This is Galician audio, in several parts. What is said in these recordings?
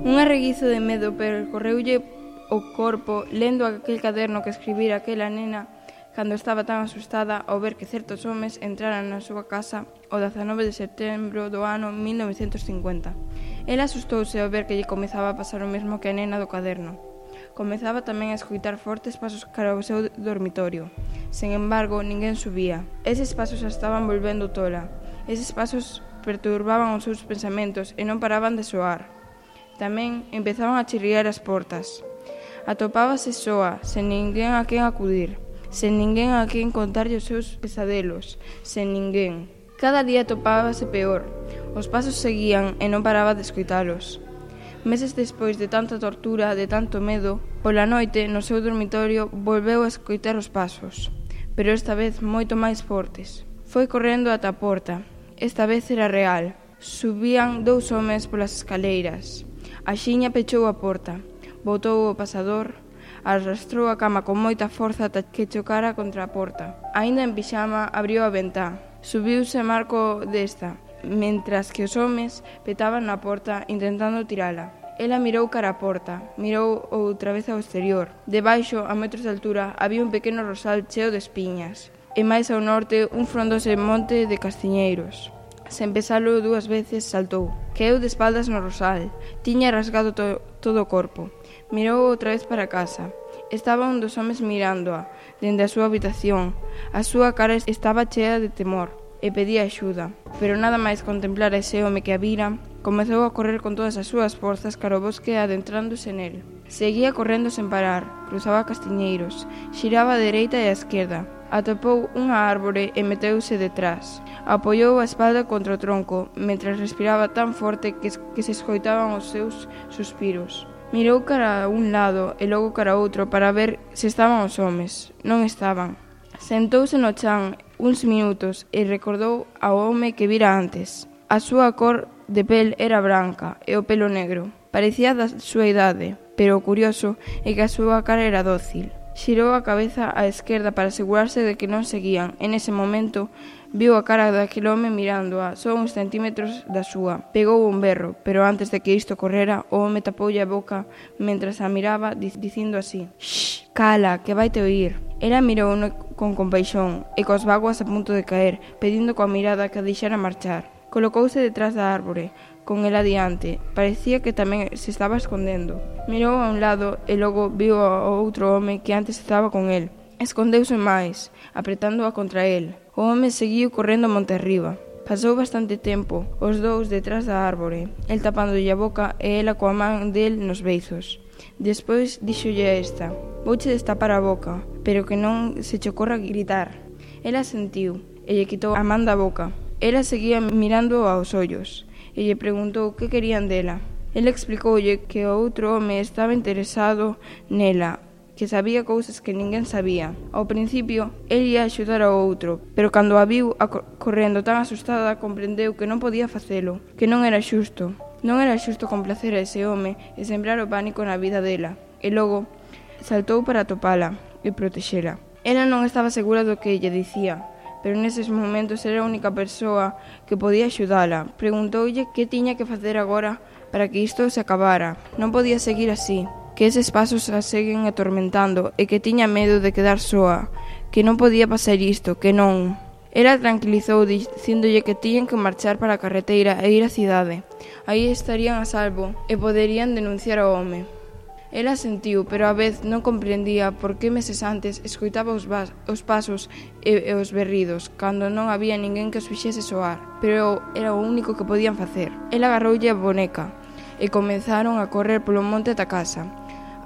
Un arreguizo de medo percorreulle o corpo lendo aquel caderno que escribira aquela nena cando estaba tan asustada ao ver que certos homes entraran na súa casa o 19 de setembro do ano 1950. Ela asustouse ao ver que lle comezaba a pasar o mesmo que a nena do caderno. Comezaba tamén a escuitar fortes pasos cara ao seu dormitorio. Sen embargo, ninguén subía. Eses pasos a estaban volvendo tola. Eses pasos perturbaban os seus pensamentos e non paraban de soar. Tamén empezaron a chirriar as portas. Atopábase soa, sen ninguén a quen acudir, sen ninguén a quen contarlle os seus pesadelos, sen ninguén. Cada día atopábase peor. Os pasos seguían e non paraba de escoitalos. Meses despois de tanta tortura, de tanto medo, pola noite, no seu dormitorio, volveu a escoitar os pasos, pero esta vez moito máis fortes. Foi correndo ata a porta. Esta vez era real. Subían dous homes polas escaleiras. A xiña pechou a porta, botou o pasador, arrastrou a cama con moita forza ata que chocara contra a porta. Aínda en pixama, abriu a ventá. Subiuse Marco desta, mentras que os homes petaban na porta intentando tirala. Ela mirou cara a porta, mirou outra vez ao exterior. Debaixo, a metros de altura, había un pequeno rosal cheo de espiñas, e máis ao norte un frondoso monte de castiñeiros sen pesalo dúas veces, saltou. Caeu de espaldas no rosal. Tiña rasgado to todo o corpo. Mirou outra vez para casa. Estaba un dos homes mirándoa, dende a súa habitación. A súa cara estaba chea de temor e pedía axuda. Pero nada máis contemplar ese home que a vira, comezou a correr con todas as súas forzas cara ao bosque adentrándose nel. Seguía correndo sen parar, cruzaba castiñeiros, xiraba a dereita e a esquerda, atopou unha árbore e meteuse detrás. Apoiou a espalda contra o tronco, mentras respiraba tan forte que, que se escoitaban os seus suspiros. Mirou cara a un lado e logo cara a outro para ver se estaban os homes. Non estaban. Sentouse no chan uns minutos e recordou ao home que vira antes. A súa cor de pel era branca e o pelo negro. Parecía da súa idade, pero o curioso é que a súa cara era dócil. Xirou a cabeza á esquerda para asegurarse de que non seguían En ese momento viu a cara daquele home mirándoa só uns centímetros da súa. Pegou un berro, pero antes de que isto correra, o home tapoulle a boca mentras a miraba dicindo así «Shh, cala, que vai te oír». Era mirou con compaixón e cos vaguas a punto de caer, pedindo coa mirada que a deixara marchar. Colocouse detrás da árbore, con el adiante. Parecía que tamén se estaba escondendo. Mirou a un lado e logo viu ao outro home que antes estaba con el. Escondeuse máis, apretándoa contra el. O home seguiu correndo monte arriba. Pasou bastante tempo, os dous detrás da árbore, el tapándolle a boca e ela coa man del nos beizos. Despois dixolle a esta, vouche destapar a boca, pero que non se che ocorra gritar. Ela sentiu e lle quitou a man da boca. Ela seguía mirando aos ollos e lle preguntou que querían dela. El explicoulle que outro home estaba interesado nela, que sabía cousas que ninguén sabía. Ao principio, el ia axudar ao outro, pero cando a viu a correndo tan asustada, comprendeu que non podía facelo, que non era xusto. Non era xusto complacer a ese home e sembrar o pánico na vida dela. E logo, saltou para topala e protexela. Ela non estaba segura do que lle dicía, pero neses momentos era a única persoa que podía axudala. Preguntoulle que tiña que facer agora para que isto se acabara. Non podía seguir así, que eses pasos a seguen atormentando e que tiña medo de quedar soa, que non podía pasar isto, que non. Ela tranquilizou dicíndolle que tiñan que marchar para a carreteira e ir á cidade. Aí estarían a salvo e poderían denunciar ao home. Ela sentiu, pero a vez non comprendía por que meses antes escoitaba os, vas, os pasos e, e os berridos, cando non había ninguén que os fixese soar, pero era o único que podían facer. Ela agarroulle a boneca e comenzaron a correr polo monte ata casa.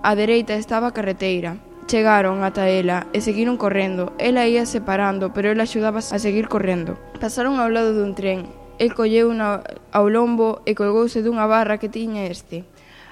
A dereita estaba a carreteira. Chegaron ata ela e seguiron correndo. Ela ia separando, pero ela axudaba a seguir correndo. Pasaron ao lado dun tren. El colleu na, ao lombo e colgouse dunha barra que tiña este.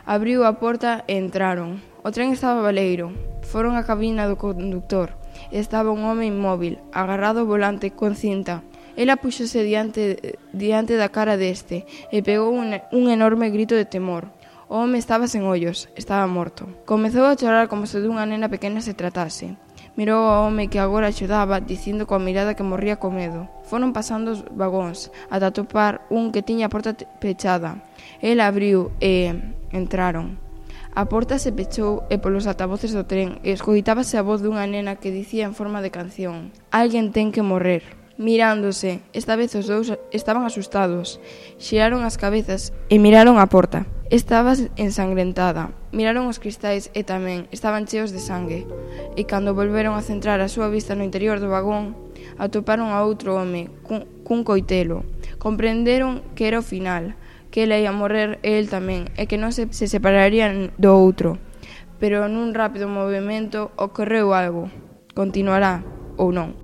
Abriu a porta e entraron. O tren estaba baleiro. Foron á cabina do conductor. Estaba un home inmóvil, agarrado ao volante con cinta. Ela puxose diante, diante da cara deste e pegou un, un enorme grito de temor. O home estaba sen ollos, estaba morto. Comezou a chorar como se dunha nena pequena se tratase mirou ao home que agora axudaba, dicindo coa mirada que morría co medo. Foron pasando os vagóns, ata topar un que tiña a porta pechada. Ela abriu e, entraron. A porta se pechou e polos altavoces do tren escoitábase a voz dunha nena que dicía en forma de canción «Alguén ten que morrer». Mirándose, esta vez os dous estaban asustados. Xiraron as cabezas e miraron a porta. Estaba ensangrentada. Miraron os cristais e tamén estaban cheos de sangue. E cando volveron a centrar a súa vista no interior do vagón, atoparon a outro home cun, cun coitelo. Comprenderon que era o final que ela ia morrer e el tamén, e que non se, se separarían do outro. Pero nun rápido movimento ocorreu algo. Continuará ou non.